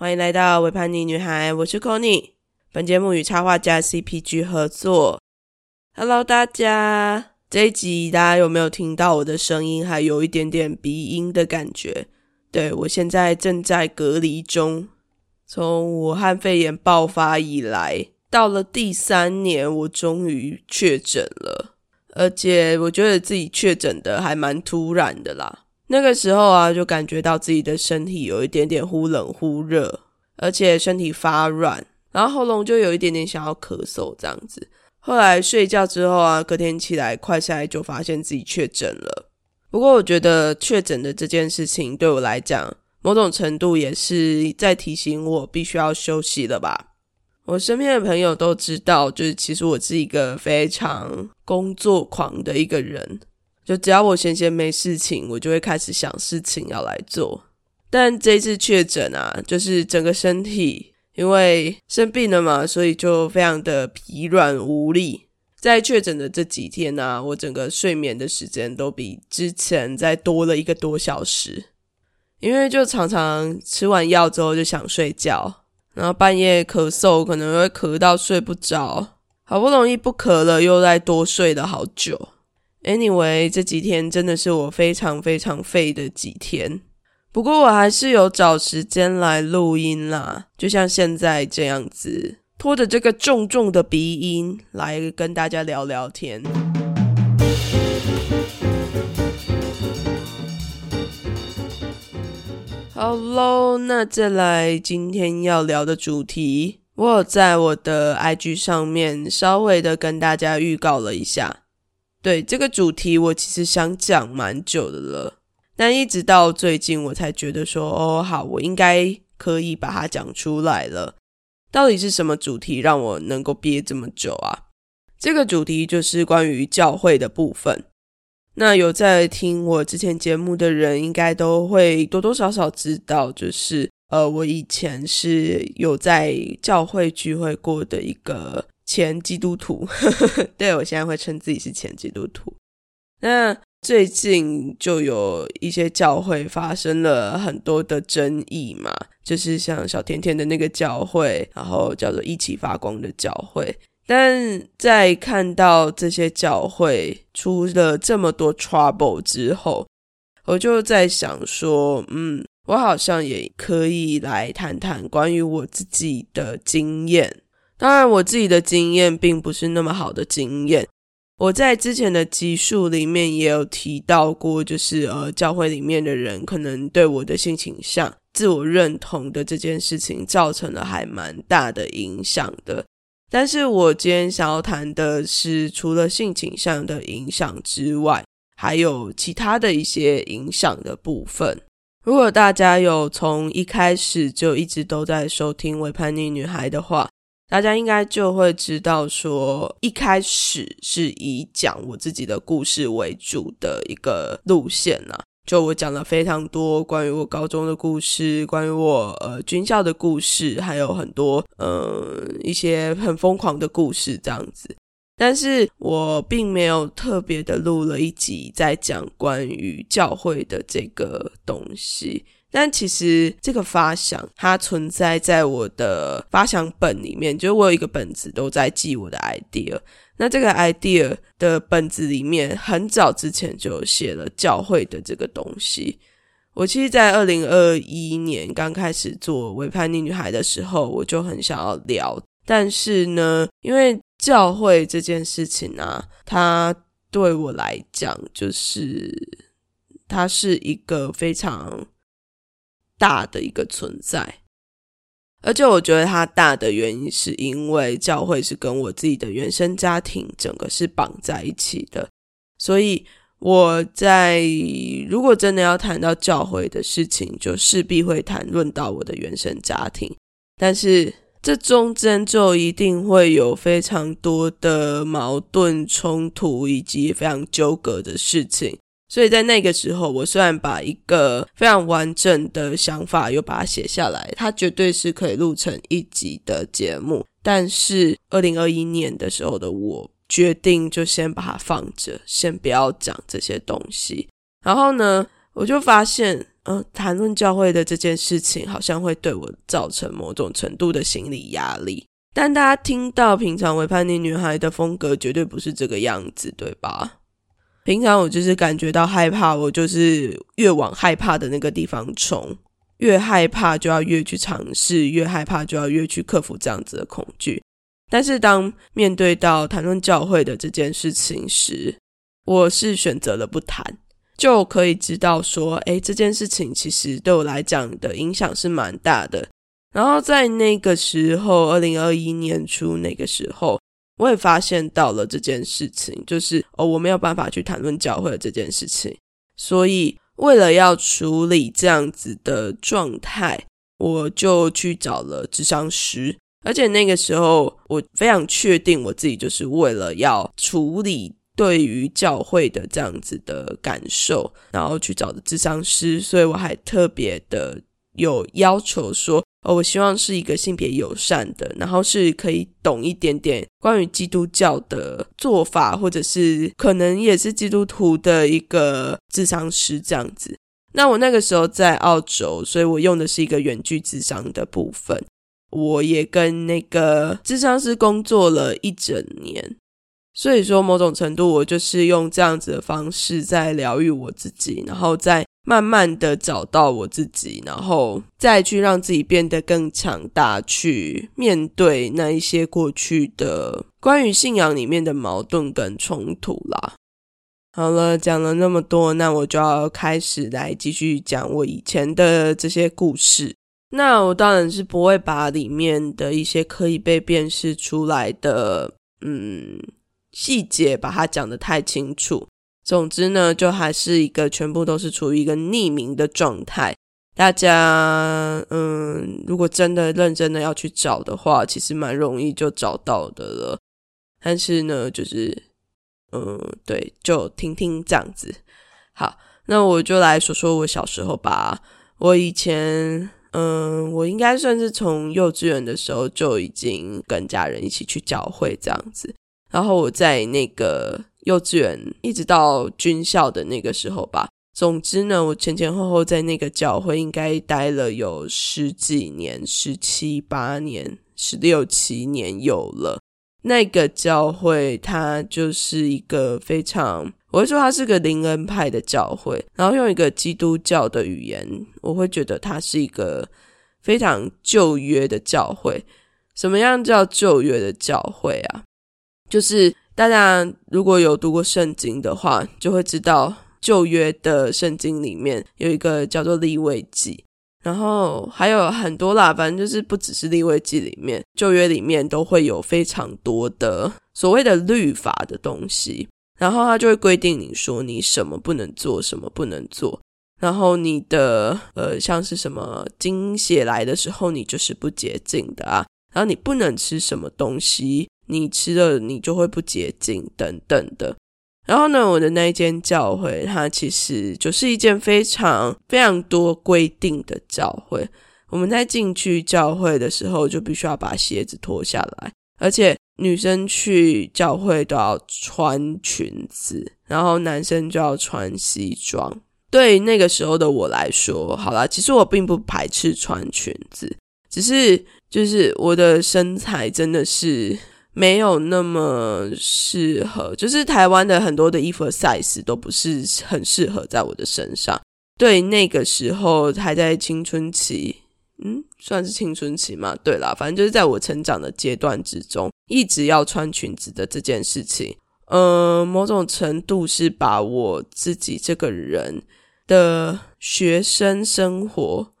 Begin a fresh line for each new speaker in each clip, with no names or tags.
欢迎来到维叛逆女孩，我是 c o n y 本节目与插画家 CPG 合作。Hello，大家，这一集大家有没有听到我的声音？还有一点点鼻音的感觉。对我现在正在隔离中，从武汉肺炎爆发以来，到了第三年，我终于确诊了，而且我觉得自己确诊的还蛮突然的啦。那个时候啊，就感觉到自己的身体有一点点忽冷忽热，而且身体发软，然后喉咙就有一点点想要咳嗽这样子。后来睡觉之后啊，隔天起来快下来就发现自己确诊了。不过我觉得确诊的这件事情对我来讲，某种程度也是在提醒我必须要休息了吧。我身边的朋友都知道，就是其实我是一个非常工作狂的一个人。就只要我闲闲没事情，我就会开始想事情要来做。但这次确诊啊，就是整个身体因为生病了嘛，所以就非常的疲软无力。在确诊的这几天呢，我整个睡眠的时间都比之前再多了一个多小时，因为就常常吃完药之后就想睡觉，然后半夜咳嗽，可能会咳到睡不着，好不容易不咳了，又再多睡了好久。Anyway，这几天真的是我非常非常废的几天。不过我还是有找时间来录音啦，就像现在这样子，拖着这个重重的鼻音来跟大家聊聊天。好喽，那再来今天要聊的主题，我有在我的 IG 上面稍微的跟大家预告了一下。对这个主题，我其实想讲蛮久的了，但一直到最近，我才觉得说，哦，好，我应该可以把它讲出来了。到底是什么主题让我能够憋这么久啊？这个主题就是关于教会的部分。那有在听我之前节目的人，应该都会多多少少知道，就是呃，我以前是有在教会聚会过的一个。前基督徒，对我现在会称自己是前基督徒。那最近就有一些教会发生了很多的争议嘛，就是像小甜甜的那个教会，然后叫做一起发光的教会。但在看到这些教会出了这么多 trouble 之后，我就在想说，嗯，我好像也可以来谈谈关于我自己的经验。当然，我自己的经验并不是那么好的经验。我在之前的集数里面也有提到过，就是呃，教会里面的人可能对我的性倾向、自我认同的这件事情造成了还蛮大的影响的。但是我今天想要谈的是，除了性倾向的影响之外，还有其他的一些影响的部分。如果大家有从一开始就一直都在收听《伪叛逆女孩》的话，大家应该就会知道，说一开始是以讲我自己的故事为主的一个路线呐。就我讲了非常多关于我高中的故事，关于我呃军校的故事，还有很多呃一些很疯狂的故事这样子。但是我并没有特别的录了一集在讲关于教会的这个东西。但其实这个发想，它存在在我的发想本里面，就是我有一个本子都在记我的 idea。那这个 idea 的本子里面，很早之前就写了教会的这个东西。我其实，在二零二一年刚开始做《伪叛逆女孩》的时候，我就很想要聊。但是呢，因为教会这件事情啊，它对我来讲，就是它是一个非常。大的一个存在，而且我觉得它大的原因是因为教会是跟我自己的原生家庭整个是绑在一起的，所以我在如果真的要谈到教会的事情，就势必会谈论到我的原生家庭，但是这中间就一定会有非常多的矛盾冲突以及非常纠葛的事情。所以在那个时候，我虽然把一个非常完整的想法又把它写下来，它绝对是可以录成一集的节目。但是二零二一年的时候的我决定就先把它放着，先不要讲这些东西。然后呢，我就发现嗯，谈论教会的这件事情，好像会对我造成某种程度的心理压力。但大家听到平常为叛逆女孩的风格，绝对不是这个样子，对吧？平常我就是感觉到害怕，我就是越往害怕的那个地方冲，越害怕就要越去尝试，越害怕就要越去克服这样子的恐惧。但是当面对到谈论教会的这件事情时，我是选择了不谈，就可以知道说，诶，这件事情其实对我来讲的影响是蛮大的。然后在那个时候，二零二一年初那个时候。我也发现到了这件事情，就是哦，我没有办法去谈论教会的这件事情，所以为了要处理这样子的状态，我就去找了智商师，而且那个时候我非常确定我自己就是为了要处理对于教会的这样子的感受，然后去找的智商师，所以我还特别的有要求说。哦，我希望是一个性别友善的，然后是可以懂一点点关于基督教的做法，或者是可能也是基督徒的一个智商师这样子。那我那个时候在澳洲，所以我用的是一个远距智商的部分。我也跟那个智商师工作了一整年，所以说某种程度我就是用这样子的方式在疗愈我自己，然后在。慢慢的找到我自己，然后再去让自己变得更强大，去面对那一些过去的关于信仰里面的矛盾跟冲突啦。好了，讲了那么多，那我就要开始来继续讲我以前的这些故事。那我当然是不会把里面的一些可以被辨识出来的嗯细节把它讲得太清楚。总之呢，就还是一个全部都是处于一个匿名的状态。大家，嗯，如果真的认真的要去找的话，其实蛮容易就找到的了。但是呢，就是，嗯，对，就听听这样子。好，那我就来说说我小时候吧。我以前，嗯，我应该算是从幼稚园的时候就已经跟家人一起去教会这样子。然后我在那个。幼稚园一直到军校的那个时候吧。总之呢，我前前后后在那个教会应该待了有十几年，十七八年，十六七年有了。那个教会它就是一个非常，我会说它是个灵恩派的教会。然后用一个基督教的语言，我会觉得它是一个非常旧约的教会。什么样叫旧约的教会啊？就是。大家如果有读过圣经的话，就会知道旧约的圣经里面有一个叫做立位记，然后还有很多啦，反正就是不只是立位记里面，旧约里面都会有非常多的所谓的律法的东西，然后他就会规定你说你什么不能做，什么不能做，然后你的呃像是什么经血来的时候，你就是不洁净的啊，然后你不能吃什么东西。你吃了，你就会不洁净等等的。然后呢，我的那一间教会，它其实就是一件非常非常多规定的教会。我们在进去教会的时候，就必须要把鞋子脱下来，而且女生去教会都要穿裙子，然后男生就要穿西装。对那个时候的我来说，好啦，其实我并不排斥穿裙子，只是就是我的身材真的是。没有那么适合，就是台湾的很多的衣服的 size 都不是很适合在我的身上。对，那个时候还在青春期，嗯，算是青春期嘛。对啦，反正就是在我成长的阶段之中，一直要穿裙子的这件事情，呃，某种程度是把我自己这个人的学生生活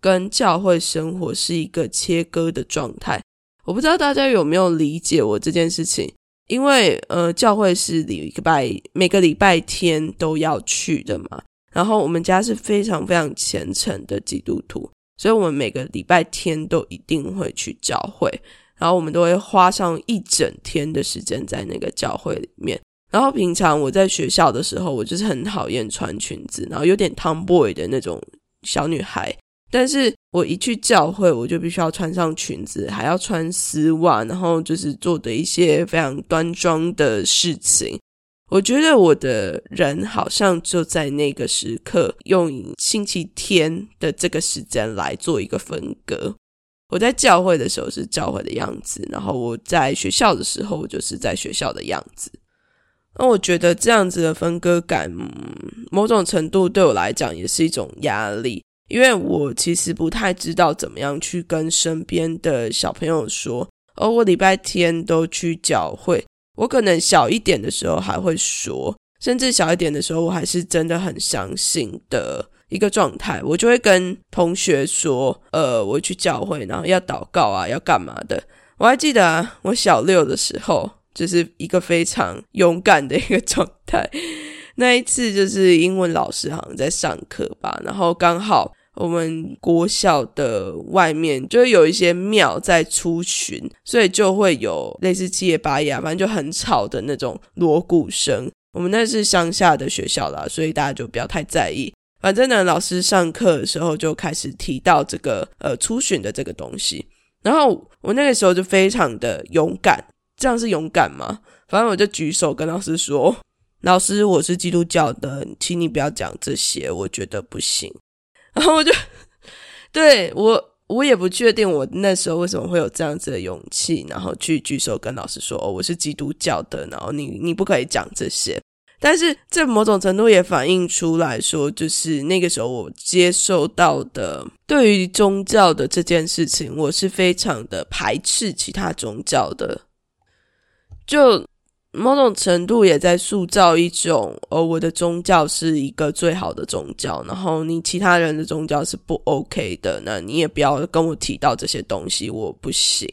跟教会生活是一个切割的状态。我不知道大家有没有理解我这件事情，因为呃，教会是礼拜每个礼拜天都要去的嘛。然后我们家是非常非常虔诚的基督徒，所以我们每个礼拜天都一定会去教会，然后我们都会花上一整天的时间在那个教会里面。然后平常我在学校的时候，我就是很讨厌穿裙子，然后有点 tomboy 的那种小女孩。但是我一去教会，我就必须要穿上裙子，还要穿丝袜，然后就是做的一些非常端庄的事情。我觉得我的人好像就在那个时刻，用星期天的这个时间来做一个分割。我在教会的时候是教会的样子，然后我在学校的时候，我就是在学校的样子。那我觉得这样子的分割感，某种程度对我来讲也是一种压力，因为我其实不太知道怎么样去跟身边的小朋友说，哦，我礼拜天都去教会。我可能小一点的时候还会说，甚至小一点的时候，我还是真的很相信的一个状态。我就会跟同学说，呃，我去教会，然后要祷告啊，要干嘛的。我还记得啊，我小六的时候，就是一个非常勇敢的一个状态。那一次就是英文老师好像在上课吧，然后刚好。我们国小的外面就有一些庙在出巡，所以就会有类似七爷八爷，反正就很吵的那种锣鼓声。我们那是乡下的学校啦，所以大家就不要太在意。反正呢，老师上课的时候就开始提到这个呃出巡的这个东西，然后我那个时候就非常的勇敢，这样是勇敢吗？反正我就举手跟老师说：“老师，我是基督教的，请你不要讲这些，我觉得不行。”然后我就 对我，我也不确定我那时候为什么会有这样子的勇气，然后去举手跟老师说：“哦，我是基督教的，然后你你不可以讲这些。”但是这某种程度也反映出来说，就是那个时候我接受到的对于宗教的这件事情，我是非常的排斥其他宗教的，就。某种程度也在塑造一种，哦，我的宗教是一个最好的宗教，然后你其他人的宗教是不 OK 的，那你也不要跟我提到这些东西，我不行。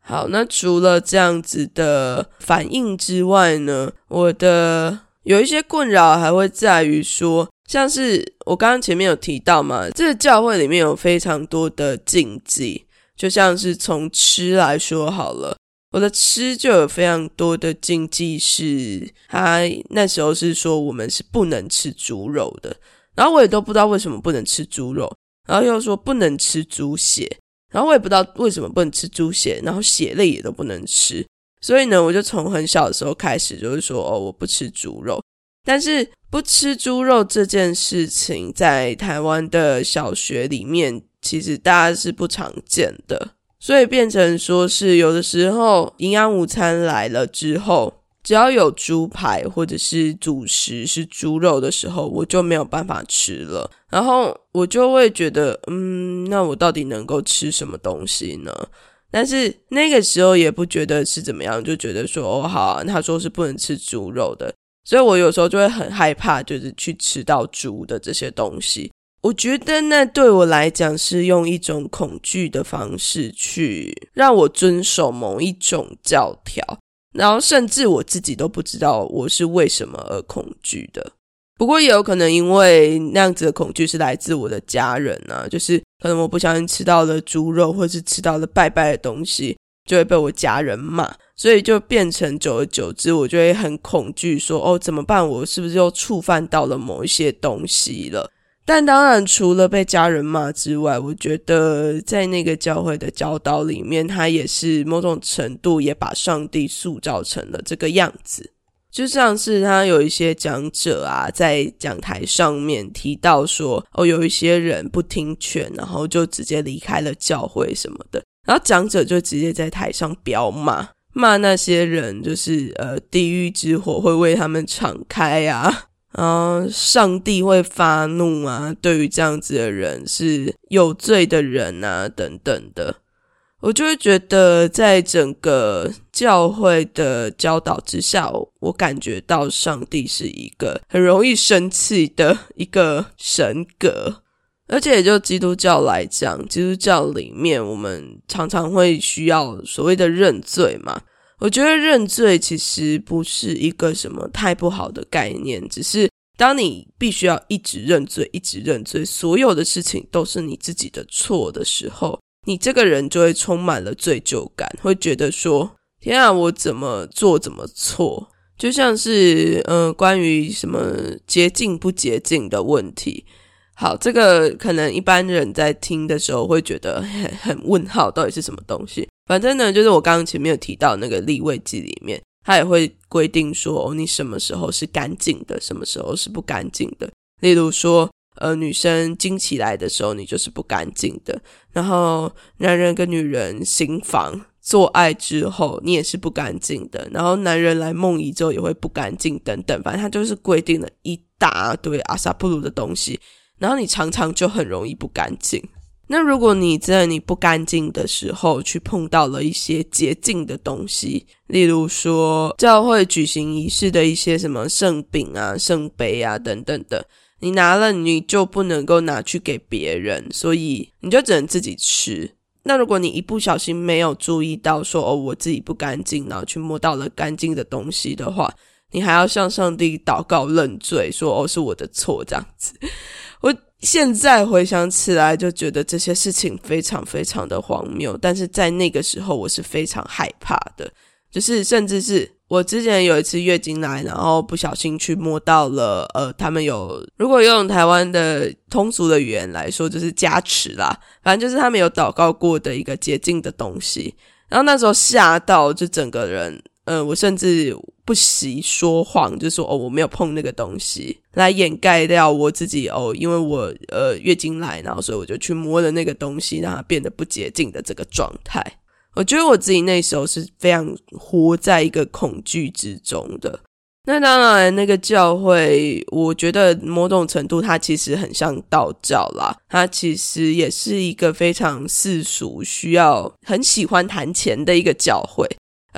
好，那除了这样子的反应之外呢，我的有一些困扰还会在于说，像是我刚刚前面有提到嘛，这个教会里面有非常多的禁忌，就像是从吃来说好了。我的吃就有非常多的禁忌，是他那时候是说我们是不能吃猪肉的，然后我也都不知道为什么不能吃猪肉，然后又说不能吃猪血，然后我也不知道为什么不能吃猪血，然后血类也都不能吃，所以呢，我就从很小的时候开始就是说哦，我不吃猪肉，但是不吃猪肉这件事情在台湾的小学里面，其实大家是不常见的。所以变成说是有的时候营养午餐来了之后，只要有猪排或者是主食是猪肉的时候，我就没有办法吃了。然后我就会觉得，嗯，那我到底能够吃什么东西呢？但是那个时候也不觉得是怎么样，就觉得说，哦，好，他说是不能吃猪肉的，所以我有时候就会很害怕，就是去吃到猪的这些东西。我觉得那对我来讲是用一种恐惧的方式去让我遵守某一种教条，然后甚至我自己都不知道我是为什么而恐惧的。不过也有可能因为那样子的恐惧是来自我的家人啊，就是可能我不小心吃到了猪肉，或是吃到了拜拜的东西，就会被我家人骂，所以就变成久而久之，我就会很恐惧，说哦怎么办？我是不是又触犯到了某一些东西了？但当然，除了被家人骂之外，我觉得在那个教会的教导里面，他也是某种程度也把上帝塑造成了这个样子。就像是他有一些讲者啊，在讲台上面提到说，哦，有一些人不听劝，然后就直接离开了教会什么的，然后讲者就直接在台上飙骂，骂那些人就是呃，地狱之火会为他们敞开啊。嗯上帝会发怒啊！对于这样子的人是有罪的人啊，等等的，我就会觉得，在整个教会的教导之下，我感觉到上帝是一个很容易生气的一个神格。而且也，就基督教来讲，基督教里面我们常常会需要所谓的认罪嘛。我觉得认罪其实不是一个什么太不好的概念，只是当你必须要一直认罪、一直认罪，所有的事情都是你自己的错的时候，你这个人就会充满了罪疚感，会觉得说：“天啊，我怎么做怎么错？”就像是嗯，关于什么洁净不洁净的问题。好，这个可能一般人在听的时候会觉得很很问号，到底是什么东西？反正呢，就是我刚刚前面有提到那个立位记里面，他也会规定说，哦，你什么时候是干净的，什么时候是不干净的。例如说，呃，女生经起来的时候，你就是不干净的；然后男人跟女人行房做爱之后，你也是不干净的；然后男人来梦遗之后也会不干净，等等。反正他就是规定了一大堆阿萨布鲁的东西，然后你常常就很容易不干净。那如果你在你不干净的时候去碰到了一些洁净的东西，例如说教会举行仪式的一些什么圣饼啊、圣杯啊等等的，你拿了你就不能够拿去给别人，所以你就只能自己吃。那如果你一不小心没有注意到说哦我自己不干净，然后去摸到了干净的东西的话，你还要向上帝祷告认罪，说哦是我的错这样子。我。现在回想起来，就觉得这些事情非常非常的荒谬。但是在那个时候，我是非常害怕的。就是甚至是我之前有一次月经来，然后不小心去摸到了，呃，他们有如果用台湾的通俗的语言来说，就是加持啦。反正就是他们有祷告过的一个洁净的东西。然后那时候吓到，就整个人。嗯，我甚至不惜说谎，就说哦，我没有碰那个东西，来掩盖掉我自己哦，因为我呃月经来，然后所以我就去摸了那个东西，让它变得不洁净的这个状态。我觉得我自己那时候是非常活在一个恐惧之中的。那当然，那个教会，我觉得某种程度它其实很像道教啦，它其实也是一个非常世俗、需要很喜欢谈钱的一个教会。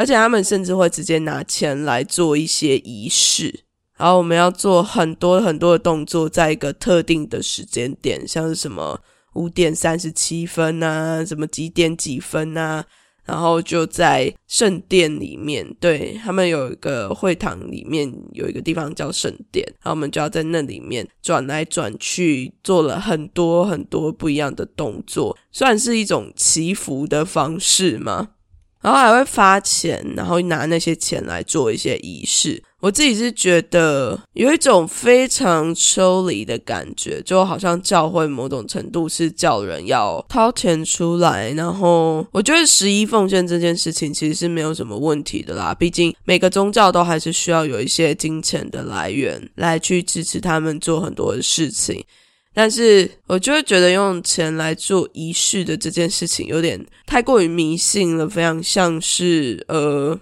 而且他们甚至会直接拿钱来做一些仪式，然后我们要做很多很多的动作，在一个特定的时间点，像是什么五点三十七分啊，什么几点几分啊，然后就在圣殿里面，对他们有一个会堂里面有一个地方叫圣殿，然后我们就要在那里面转来转去，做了很多很多不一样的动作，算是一种祈福的方式吗？然后还会发钱，然后拿那些钱来做一些仪式。我自己是觉得有一种非常抽离的感觉，就好像教会某种程度是叫人要掏钱出来。然后我觉得十一奉献这件事情其实是没有什么问题的啦，毕竟每个宗教都还是需要有一些金钱的来源来去支持他们做很多的事情。但是，我就会觉得用钱来做仪式的这件事情有点太过于迷信了，非常像是呃，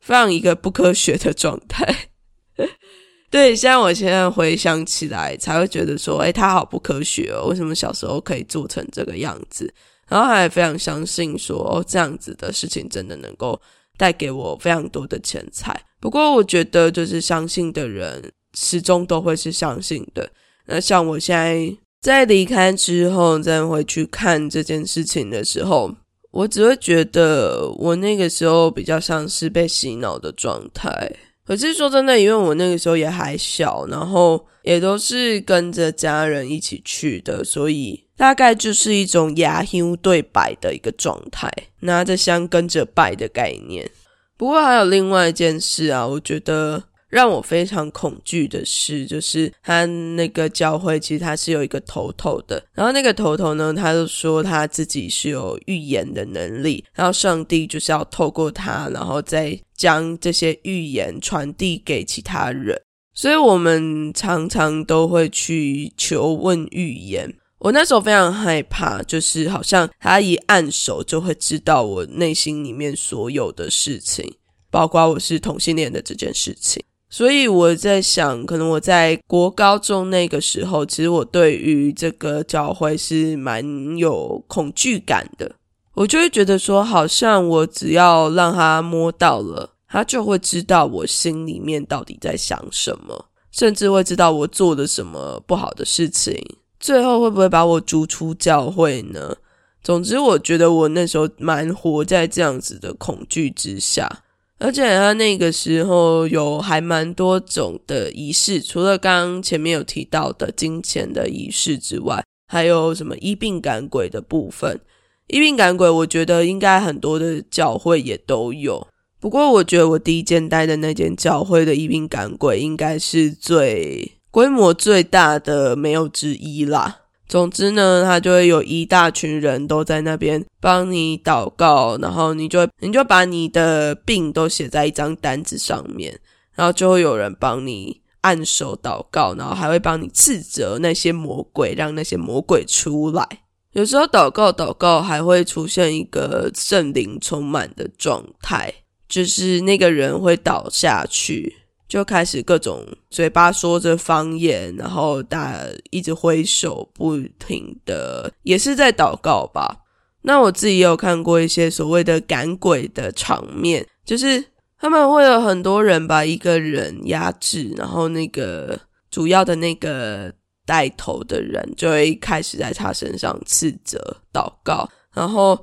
非常一个不科学的状态。对，现在我现在回想起来，才会觉得说，哎，他好不科学哦，为什么小时候可以做成这个样子？然后还非常相信说，哦，这样子的事情真的能够带给我非常多的钱财。不过，我觉得就是相信的人始终都会是相信的。那像我现在在离开之后再回去看这件事情的时候，我只会觉得我那个时候比较像是被洗脑的状态。可是说真的，因为我那个时候也还小，然后也都是跟着家人一起去的，所以大概就是一种牙香对白的一个状态，拿着香跟着拜的概念。不过还有另外一件事啊，我觉得。让我非常恐惧的是，就是他那个教会其实他是有一个头头的，然后那个头头呢，他就说他自己是有预言的能力，然后上帝就是要透过他，然后再将这些预言传递给其他人，所以我们常常都会去求问预言。我那时候非常害怕，就是好像他一按手就会知道我内心里面所有的事情，包括我是同性恋的这件事情。所以我在想，可能我在国高中那个时候，其实我对于这个教会是蛮有恐惧感的。我就会觉得说，好像我只要让他摸到了，他就会知道我心里面到底在想什么，甚至会知道我做了什么不好的事情，最后会不会把我逐出教会呢？总之，我觉得我那时候蛮活在这样子的恐惧之下。而且他那个时候有还蛮多种的仪式，除了刚刚前面有提到的金钱的仪式之外，还有什么医病赶鬼的部分。医病赶鬼，我觉得应该很多的教会也都有。不过，我觉得我第一间待的那间教会的医病赶鬼，应该是最规模最大的没有之一啦。总之呢，他就会有一大群人都在那边帮你祷告，然后你就你就把你的病都写在一张单子上面，然后就会有人帮你按手祷告，然后还会帮你斥责那些魔鬼，让那些魔鬼出来。有时候祷告祷告还会出现一个圣灵充满的状态，就是那个人会倒下去。就开始各种嘴巴说着方言，然后大家一直挥手不停的，也是在祷告吧。那我自己也有看过一些所谓的赶鬼的场面，就是他们会有很多人把一个人压制，然后那个主要的那个带头的人就会开始在他身上斥责祷告，然后。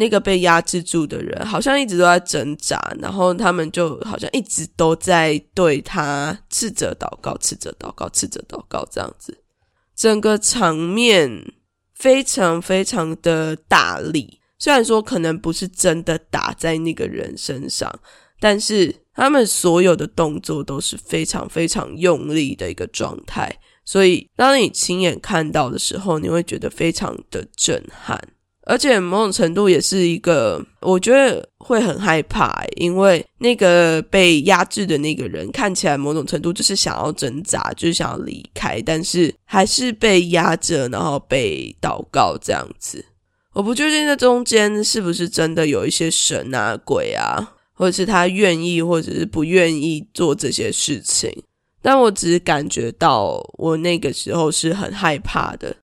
那个被压制住的人好像一直都在挣扎，然后他们就好像一直都在对他斥责祷告、斥责祷告、斥责祷告这样子，整个场面非常非常的大力。虽然说可能不是真的打在那个人身上，但是他们所有的动作都是非常非常用力的一个状态，所以当你亲眼看到的时候，你会觉得非常的震撼。而且某种程度也是一个，我觉得会很害怕，因为那个被压制的那个人看起来某种程度就是想要挣扎，就是想要离开，但是还是被压着，然后被祷告这样子。我不确定这中间是不是真的有一些神啊、鬼啊，或者是他愿意或者是不愿意做这些事情，但我只是感觉到我那个时候是很害怕的。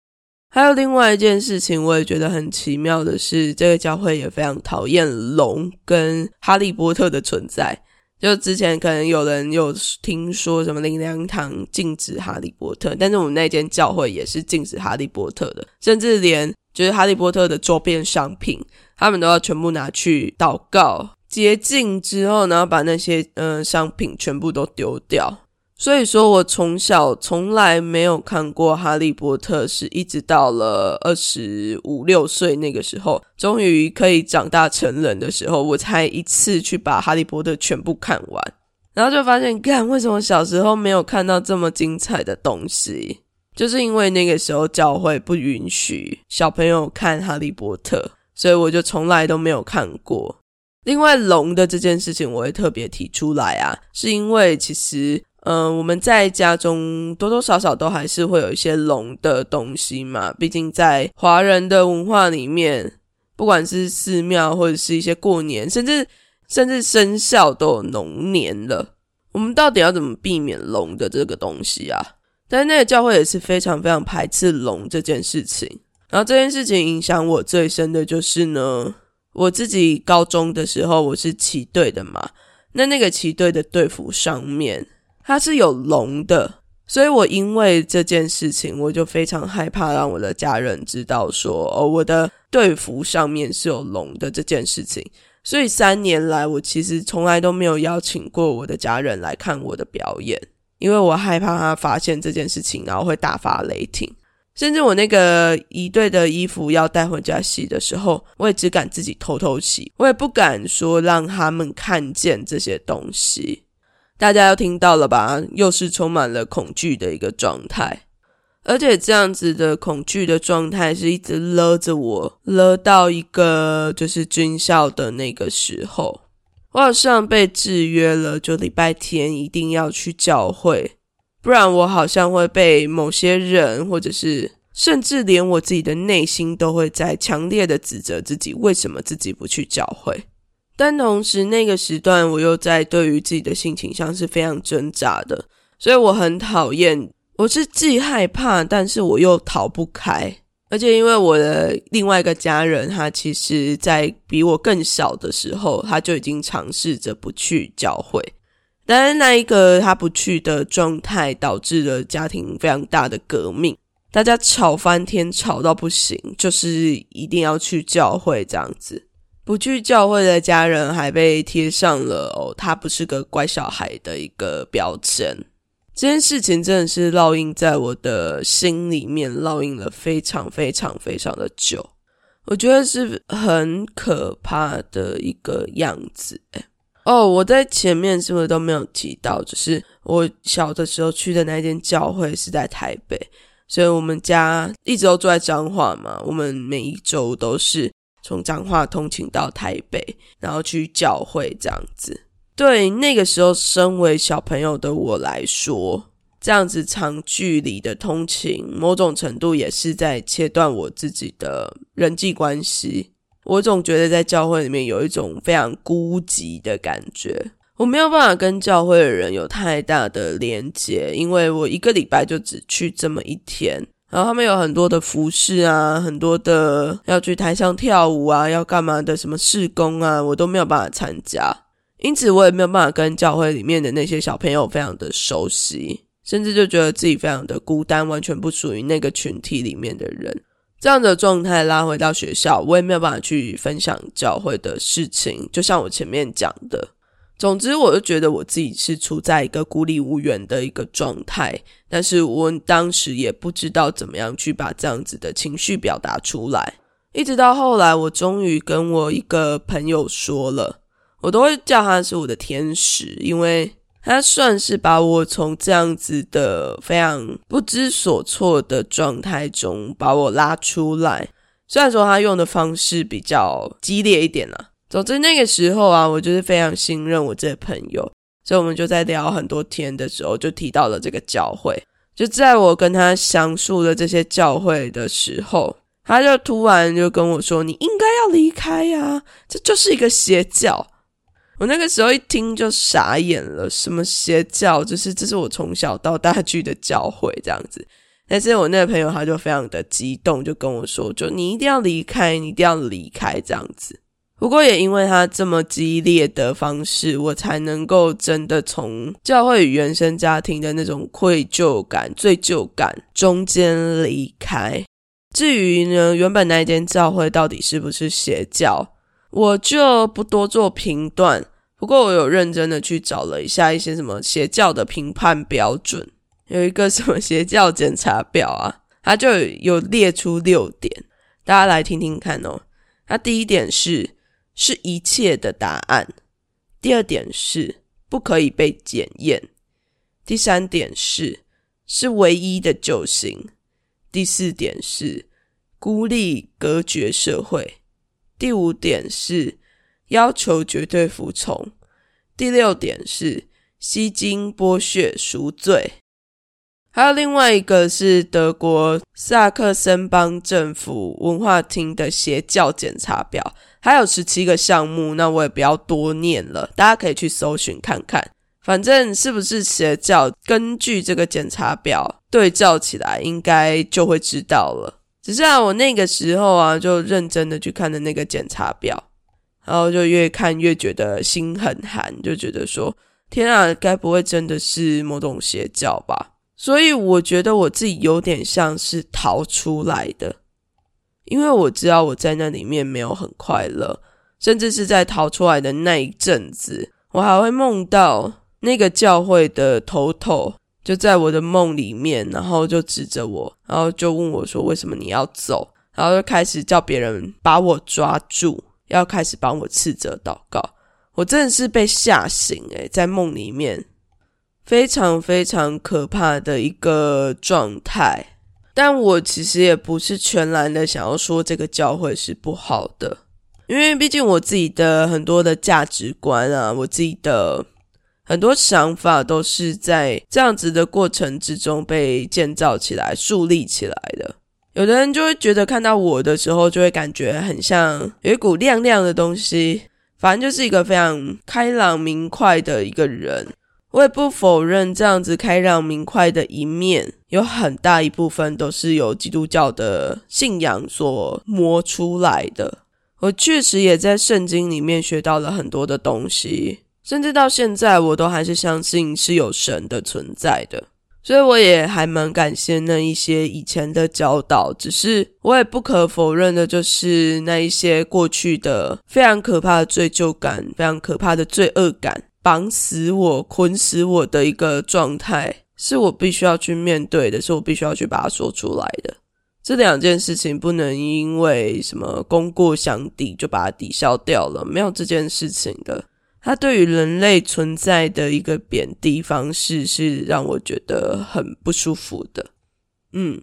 还有另外一件事情，我也觉得很奇妙的是，这个教会也非常讨厌龙跟哈利波特的存在。就之前可能有人有听说什么灵粮堂禁止哈利波特，但是我们那间教会也是禁止哈利波特的，甚至连就是哈利波特的周边商品，他们都要全部拿去祷告洁净之后，然后把那些嗯商品全部都丢掉。所以说，我从小从来没有看过《哈利波特》，是一直到了二十五六岁那个时候，终于可以长大成人的时候，我才一次去把《哈利波特》全部看完。然后就发现，干为什么小时候没有看到这么精彩的东西？就是因为那个时候教会不允许小朋友看《哈利波特》，所以我就从来都没有看过。另外，龙的这件事情，我会特别提出来啊，是因为其实。嗯，我们在家中多多少少都还是会有一些龙的东西嘛。毕竟在华人的文化里面，不管是寺庙或者是一些过年，甚至甚至生肖都有龙年了。我们到底要怎么避免龙的这个东西啊？但是那个教会也是非常非常排斥龙这件事情。然后这件事情影响我最深的就是呢，我自己高中的时候我是骑队的嘛，那那个骑队的队服上面。它是有龙的，所以我因为这件事情，我就非常害怕让我的家人知道说，哦，我的队服上面是有龙的这件事情。所以三年来，我其实从来都没有邀请过我的家人来看我的表演，因为我害怕他发现这件事情，然后会大发雷霆。甚至我那个一队的衣服要带回家洗的时候，我也只敢自己偷偷洗，我也不敢说让他们看见这些东西。大家要听到了吧？又是充满了恐惧的一个状态，而且这样子的恐惧的状态是一直勒着我，勒到一个就是军校的那个时候，我好像被制约了，就礼拜天一定要去教会，不然我好像会被某些人，或者是甚至连我自己的内心都会在强烈的指责自己，为什么自己不去教会。但同时，那个时段我又在对于自己的性倾向是非常挣扎的，所以我很讨厌。我是既害怕，但是我又逃不开。而且，因为我的另外一个家人，他其实在比我更小的时候，他就已经尝试着不去教会。但是那一个他不去的状态，导致了家庭非常大的革命，大家吵翻天，吵到不行，就是一定要去教会这样子。不去教会的家人还被贴上了哦，他不是个乖小孩的一个标签。这件事情真的是烙印在我的心里面，烙印了非常非常非常的久。我觉得是很可怕的一个样子。哎，哦，我在前面是不是都没有提到？就是我小的时候去的那间教会是在台北。所以我们家一直都住在彰化嘛，我们每一周都是从彰化通勤到台北，然后去教会这样子。对那个时候身为小朋友的我来说，这样子长距离的通勤，某种程度也是在切断我自己的人际关系。我总觉得在教会里面有一种非常孤寂的感觉。我没有办法跟教会的人有太大的连接，因为我一个礼拜就只去这么一天，然后他们有很多的服饰啊，很多的要去台上跳舞啊，要干嘛的什么试工啊，我都没有办法参加，因此我也没有办法跟教会里面的那些小朋友非常的熟悉，甚至就觉得自己非常的孤单，完全不属于那个群体里面的人。这样的状态拉回到学校，我也没有办法去分享教会的事情，就像我前面讲的。总之，我就觉得我自己是处在一个孤立无援的一个状态，但是我当时也不知道怎么样去把这样子的情绪表达出来。一直到后来，我终于跟我一个朋友说了，我都会叫他是我的天使，因为他算是把我从这样子的非常不知所措的状态中把我拉出来。虽然说他用的方式比较激烈一点啦。总之那个时候啊，我就是非常信任我这个朋友，所以我们就在聊很多天的时候，就提到了这个教会。就在我跟他详述了这些教会的时候，他就突然就跟我说：“你应该要离开呀，这就是一个邪教。”我那个时候一听就傻眼了，什么邪教？就是这是我从小到大去的教会这样子。但是我那个朋友他就非常的激动，就跟我说：“就你一定要离开，你一定要离开这样子。”不过也因为他这么激烈的方式，我才能够真的从教会与原生家庭的那种愧疚感、罪疚感中间离开。至于呢，原本那间教会到底是不是邪教，我就不多做评断。不过我有认真的去找了一下一些什么邪教的评判标准，有一个什么邪教检查表啊，它就有列出六点，大家来听听看哦。它第一点是。是一切的答案。第二点是不可以被检验。第三点是是唯一的救星。第四点是孤立隔绝社会。第五点是要求绝对服从。第六点是吸金剥削赎罪。还有另外一个是德国萨克森邦政府文化厅的邪教检查表。还有十七个项目，那我也不要多念了，大家可以去搜寻看看。反正是不是邪教，根据这个检查表对照起来，应该就会知道了。只是啊，我那个时候啊，就认真的去看的那个检查表，然后就越看越觉得心很寒，就觉得说：天啊，该不会真的是某种邪教吧？所以我觉得我自己有点像是逃出来的。因为我知道我在那里面没有很快乐，甚至是在逃出来的那一阵子，我还会梦到那个教会的头头就在我的梦里面，然后就指着我，然后就问我说：“为什么你要走？”然后就开始叫别人把我抓住，要开始帮我斥责祷告。我真的是被吓醒诶，在梦里面非常非常可怕的一个状态。但我其实也不是全然的想要说这个教会是不好的，因为毕竟我自己的很多的价值观啊，我自己的很多想法都是在这样子的过程之中被建造起来、树立起来的。有的人就会觉得看到我的时候，就会感觉很像有一股亮亮的东西，反正就是一个非常开朗明快的一个人。我也不否认这样子开朗明快的一面，有很大一部分都是由基督教的信仰所磨出来的。我确实也在圣经里面学到了很多的东西，甚至到现在我都还是相信是有神的存在的。所以我也还蛮感谢那一些以前的教导。只是我也不可否认的，就是那一些过去的非常可怕的罪疚感，非常可怕的罪恶感。绑死我、捆死我的一个状态，是我必须要去面对的，是我必须要去把它说出来的。这两件事情不能因为什么功过相抵就把它抵消掉了，没有这件事情的。它对于人类存在的一个贬低方式，是让我觉得很不舒服的。嗯，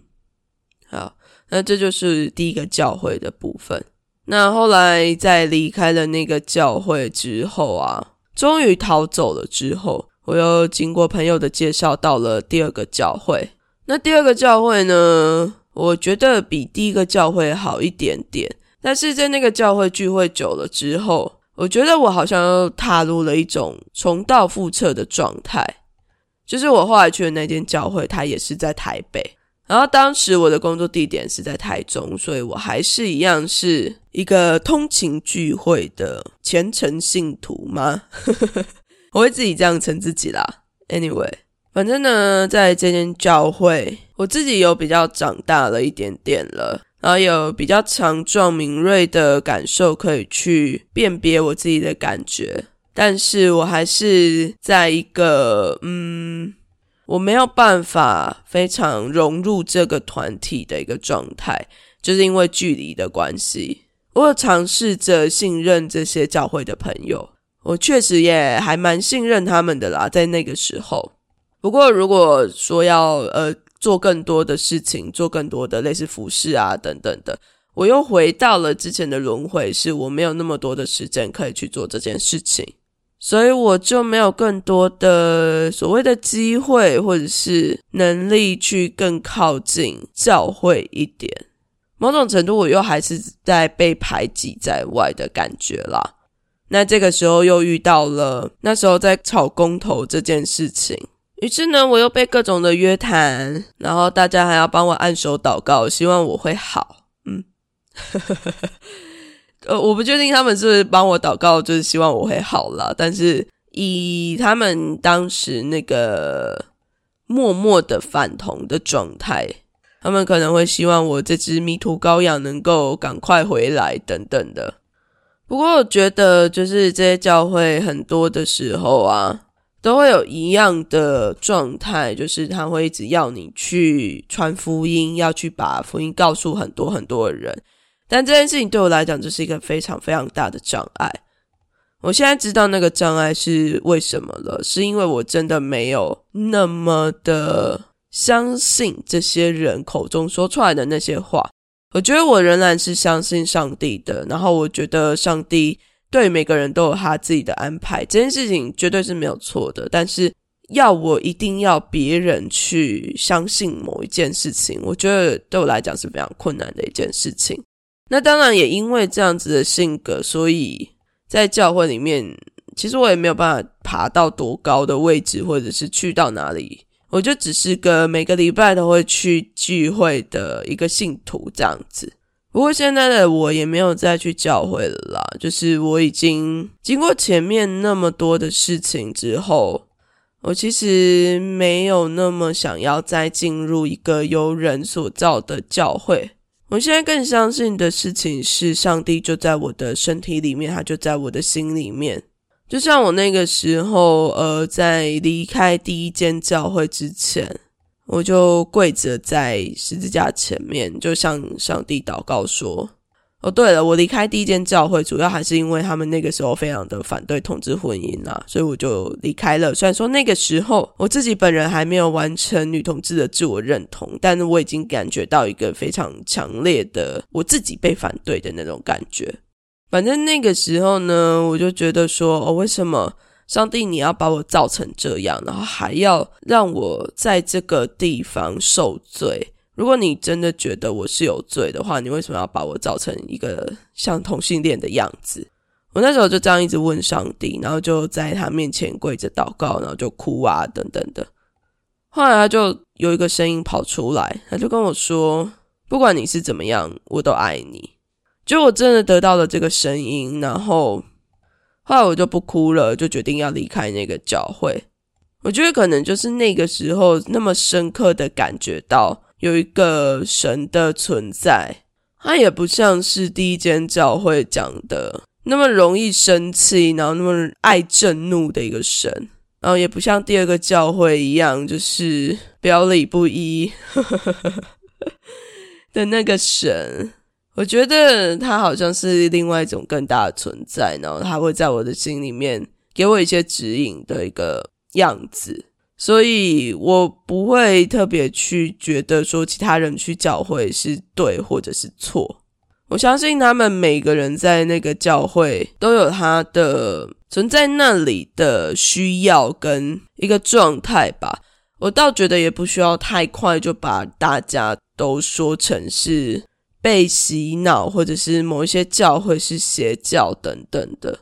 好那这就是第一个教会的部分。那后来在离开了那个教会之后啊，终于逃走了之后，我又经过朋友的介绍到了第二个教会。那第二个教会呢，我觉得比第一个教会好一点点。但是在那个教会聚会久了之后，我觉得我好像又踏入了一种重蹈覆辙的状态。就是我后来去的那间教会，它也是在台北。然后当时我的工作地点是在台中，所以我还是一样是一个通勤聚会的虔诚信徒吗？我会自己这样称自己啦。Anyway，反正呢，在这间教会，我自己有比较长大了一点点了，然后有比较强壮敏锐的感受，可以去辨别我自己的感觉。但是我还是在一个嗯。我没有办法非常融入这个团体的一个状态，就是因为距离的关系。我尝试着信任这些教会的朋友，我确实也还蛮信任他们的啦，在那个时候。不过，如果说要呃做更多的事情，做更多的类似服饰啊等等的，我又回到了之前的轮回，是我没有那么多的时间可以去做这件事情。所以我就没有更多的所谓的机会，或者是能力去更靠近教会一点。某种程度，我又还是在被排挤在外的感觉啦。那这个时候又遇到了那时候在炒公投这件事情，于是呢，我又被各种的约谈，然后大家还要帮我按手祷告，希望我会好。嗯。呃，我不确定他们是帮我祷告，就是希望我会好了。但是以他们当时那个默默的反同的状态，他们可能会希望我这只迷途羔羊能够赶快回来等等的。不过我觉得，就是这些教会很多的时候啊，都会有一样的状态，就是他会一直要你去传福音，要去把福音告诉很多很多的人。但这件事情对我来讲就是一个非常非常大的障碍。我现在知道那个障碍是为什么了，是因为我真的没有那么的相信这些人口中说出来的那些话。我觉得我仍然是相信上帝的，然后我觉得上帝对每个人都有他自己的安排，这件事情绝对是没有错的。但是要我一定要别人去相信某一件事情，我觉得对我来讲是非常困难的一件事情。那当然也因为这样子的性格，所以在教会里面，其实我也没有办法爬到多高的位置，或者是去到哪里，我就只是个每个礼拜都会去聚会的一个信徒这样子。不过现在的我也没有再去教会了啦，就是我已经经过前面那么多的事情之后，我其实没有那么想要再进入一个由人所造的教会。我现在更相信的事情是，上帝就在我的身体里面，他就在我的心里面。就像我那个时候，呃，在离开第一间教会之前，我就跪着在十字架前面，就向上帝祷告说。哦，对了，我离开第一间教会，主要还是因为他们那个时候非常的反对同志婚姻啊，所以我就离开了。虽然说那个时候我自己本人还没有完成女同志的自我认同，但是我已经感觉到一个非常强烈的我自己被反对的那种感觉。反正那个时候呢，我就觉得说，哦，为什么上帝你要把我造成这样，然后还要让我在这个地方受罪？如果你真的觉得我是有罪的话，你为什么要把我造成一个像同性恋的样子？我那时候就这样一直问上帝，然后就在他面前跪着祷告，然后就哭啊等等的。后来他就有一个声音跑出来，他就跟我说：“不管你是怎么样，我都爱你。”就我真的得到了这个声音，然后后来我就不哭了，就决定要离开那个教会。我觉得可能就是那个时候那么深刻的感觉到。有一个神的存在，他也不像是第一间教会讲的那么容易生气，然后那么爱震怒的一个神，然后也不像第二个教会一样，就是表里不一的那个神。我觉得他好像是另外一种更大的存在，然后他会在我的心里面给我一些指引的一个样子。所以我不会特别去觉得说其他人去教会是对或者是错。我相信他们每个人在那个教会都有他的存在那里的需要跟一个状态吧。我倒觉得也不需要太快就把大家都说成是被洗脑，或者是某一些教会是邪教等等的。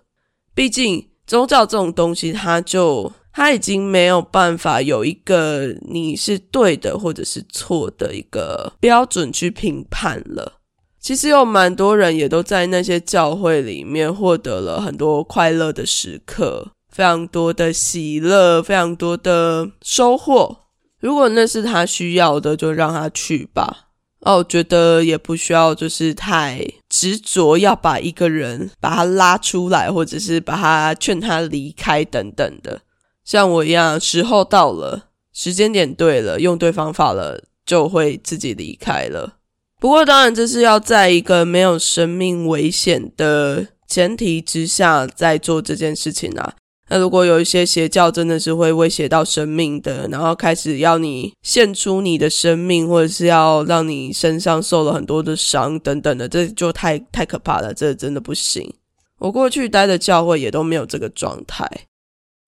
毕竟宗教这种东西，它就他已经没有办法有一个你是对的或者是错的一个标准去评判了。其实有蛮多人也都在那些教会里面获得了很多快乐的时刻，非常多的喜乐，非常多的收获。如果那是他需要的，就让他去吧。哦，我觉得也不需要，就是太执着要把一个人把他拉出来，或者是把他劝他离开等等的。像我一样，时候到了，时间点对了，用对方法了，就会自己离开了。不过，当然这是要在一个没有生命危险的前提之下在做这件事情啊。那如果有一些邪教真的是会威胁到生命的，然后开始要你献出你的生命，或者是要让你身上受了很多的伤等等的，这就太太可怕了，这真的不行。我过去待的教会也都没有这个状态，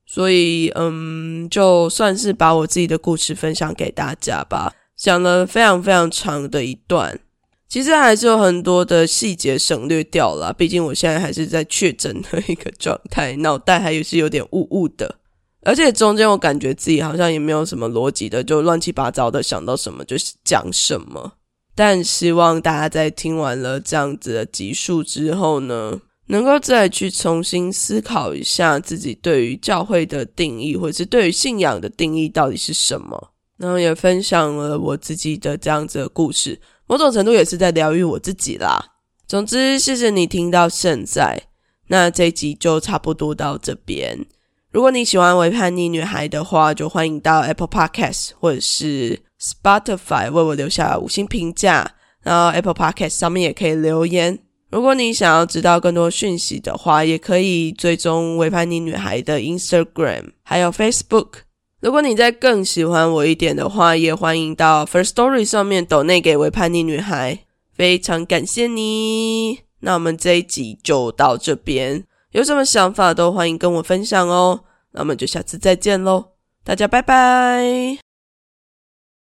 所以嗯，就算是把我自己的故事分享给大家吧，讲了非常非常长的一段。其实还是有很多的细节省略掉了，毕竟我现在还是在确诊的一个状态，脑袋还是有点雾雾的，而且中间我感觉自己好像也没有什么逻辑的，就乱七八糟的想到什么就是讲什么。但希望大家在听完了这样子的集数之后呢，能够再去重新思考一下自己对于教会的定义，或者是对于信仰的定义到底是什么，然后也分享了我自己的这样子的故事。某种程度也是在疗愈我自己啦。总之，谢谢你听到现在，那这一集就差不多到这边。如果你喜欢《为叛逆女孩》的话，就欢迎到 Apple Podcast 或者是 Spotify 为我留下五星评价。然后 Apple Podcast 上面也可以留言。如果你想要知道更多讯息的话，也可以追踪《为叛逆女孩》的 Instagram 还有 Facebook。如果你再更喜欢我一点的话，也欢迎到 First Story 上面抖内给为叛逆女孩，非常感谢你。那我们这一集就到这边，有什么想法都欢迎跟我分享哦。那我们就下次再见喽，大家拜拜。